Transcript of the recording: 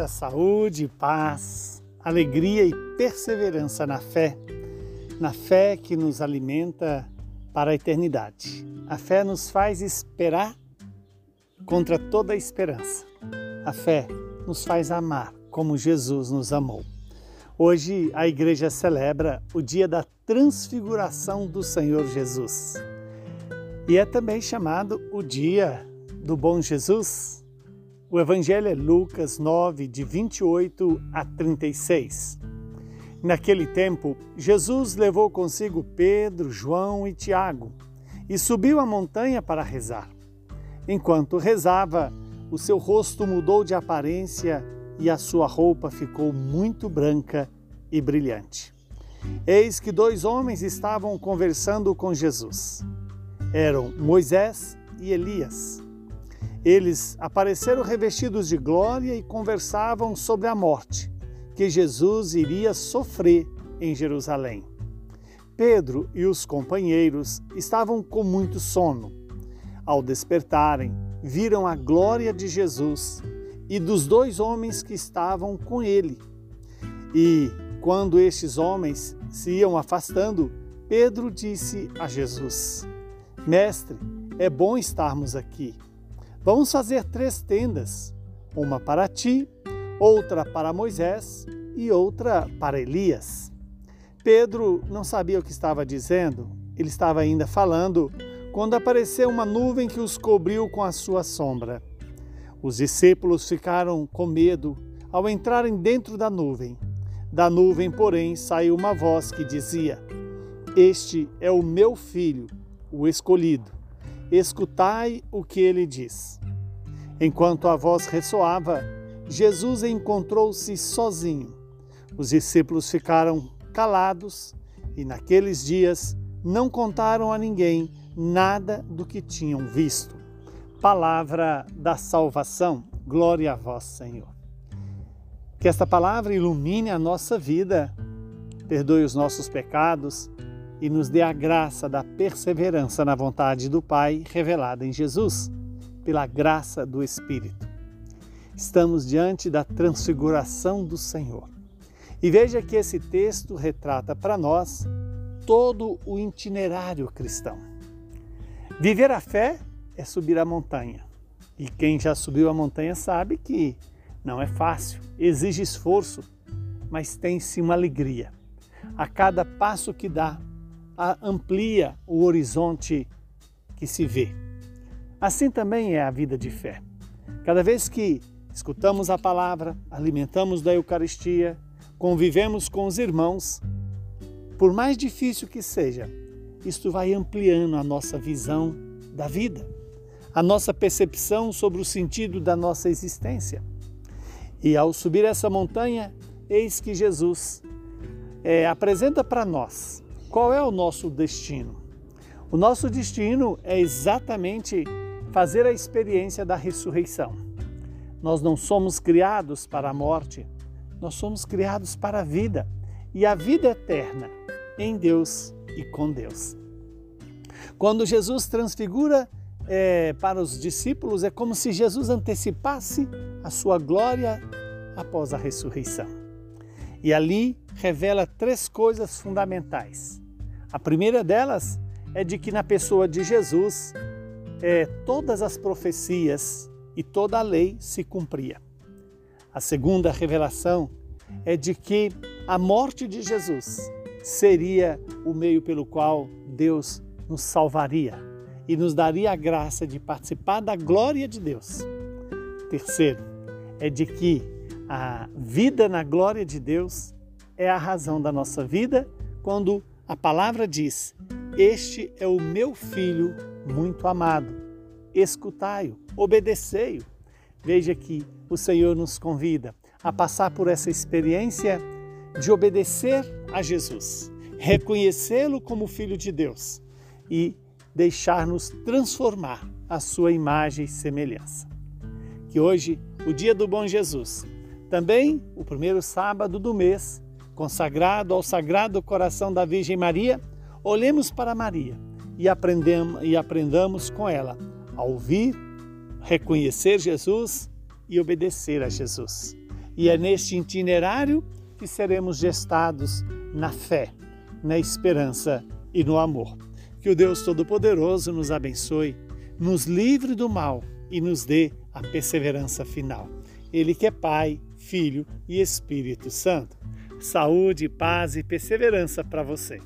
muita saúde, paz, alegria e perseverança na fé, na fé que nos alimenta para a eternidade. A fé nos faz esperar contra toda a esperança. A fé nos faz amar como Jesus nos amou. Hoje a igreja celebra o dia da transfiguração do Senhor Jesus. E é também chamado o dia do bom Jesus. O evangelho é Lucas 9, de 28 a 36. Naquele tempo, Jesus levou consigo Pedro, João e Tiago e subiu a montanha para rezar. Enquanto rezava, o seu rosto mudou de aparência e a sua roupa ficou muito branca e brilhante. Eis que dois homens estavam conversando com Jesus. Eram Moisés e Elias. Eles apareceram revestidos de glória e conversavam sobre a morte que Jesus iria sofrer em Jerusalém. Pedro e os companheiros estavam com muito sono. Ao despertarem, viram a glória de Jesus e dos dois homens que estavam com ele. E, quando estes homens se iam afastando, Pedro disse a Jesus: Mestre, é bom estarmos aqui. Vamos fazer três tendas: uma para ti, outra para Moisés e outra para Elias. Pedro não sabia o que estava dizendo, ele estava ainda falando quando apareceu uma nuvem que os cobriu com a sua sombra. Os discípulos ficaram com medo ao entrarem dentro da nuvem. Da nuvem, porém, saiu uma voz que dizia: Este é o meu filho, o escolhido. Escutai o que ele diz. Enquanto a voz ressoava, Jesus encontrou-se sozinho. Os discípulos ficaram calados e naqueles dias não contaram a ninguém nada do que tinham visto. Palavra da salvação, glória a vós, Senhor. Que esta palavra ilumine a nossa vida, perdoe os nossos pecados e nos dê a graça da perseverança na vontade do Pai revelada em Jesus, pela graça do Espírito. Estamos diante da transfiguração do Senhor. E veja que esse texto retrata para nós todo o itinerário cristão. Viver a fé é subir a montanha. E quem já subiu a montanha sabe que não é fácil, exige esforço, mas tem-se uma alegria. A cada passo que dá, amplia o horizonte que se vê. Assim também é a vida de fé. Cada vez que escutamos a palavra, alimentamos da Eucaristia, convivemos com os irmãos, por mais difícil que seja, isto vai ampliando a nossa visão da vida, a nossa percepção sobre o sentido da nossa existência. E ao subir essa montanha, eis que Jesus é, apresenta para nós qual é o nosso destino. O nosso destino é exatamente fazer a experiência da ressurreição. Nós não somos criados para a morte, nós somos criados para a vida e a vida eterna em Deus e com Deus. Quando Jesus transfigura é, para os discípulos, é como se Jesus antecipasse a sua glória após a ressurreição. E ali revela três coisas fundamentais. A primeira delas é de que na pessoa de Jesus, é, todas as profecias e toda a lei se cumpria. A segunda revelação é de que a morte de Jesus seria o meio pelo qual Deus nos salvaria e nos daria a graça de participar da glória de Deus. Terceiro, é de que a vida na glória de Deus é a razão da nossa vida quando a palavra diz: Este é o meu filho muito amado, escutai-o obedecei-o. Veja que o Senhor nos convida a passar por essa experiência de obedecer a Jesus, reconhecê-lo como Filho de Deus e deixar-nos transformar a sua imagem e semelhança. Que hoje, o dia do Bom Jesus, também o primeiro sábado do mês, consagrado ao Sagrado Coração da Virgem Maria, olhemos para Maria e, aprendemos, e aprendamos com ela a ouvir, reconhecer Jesus e obedecer a Jesus. E é neste itinerário que seremos gestados na fé, na esperança e no amor. Que o Deus Todo-Poderoso nos abençoe, nos livre do mal e nos dê a perseverança final. Ele que é Pai, Filho e Espírito Santo. Saúde, paz e perseverança para você.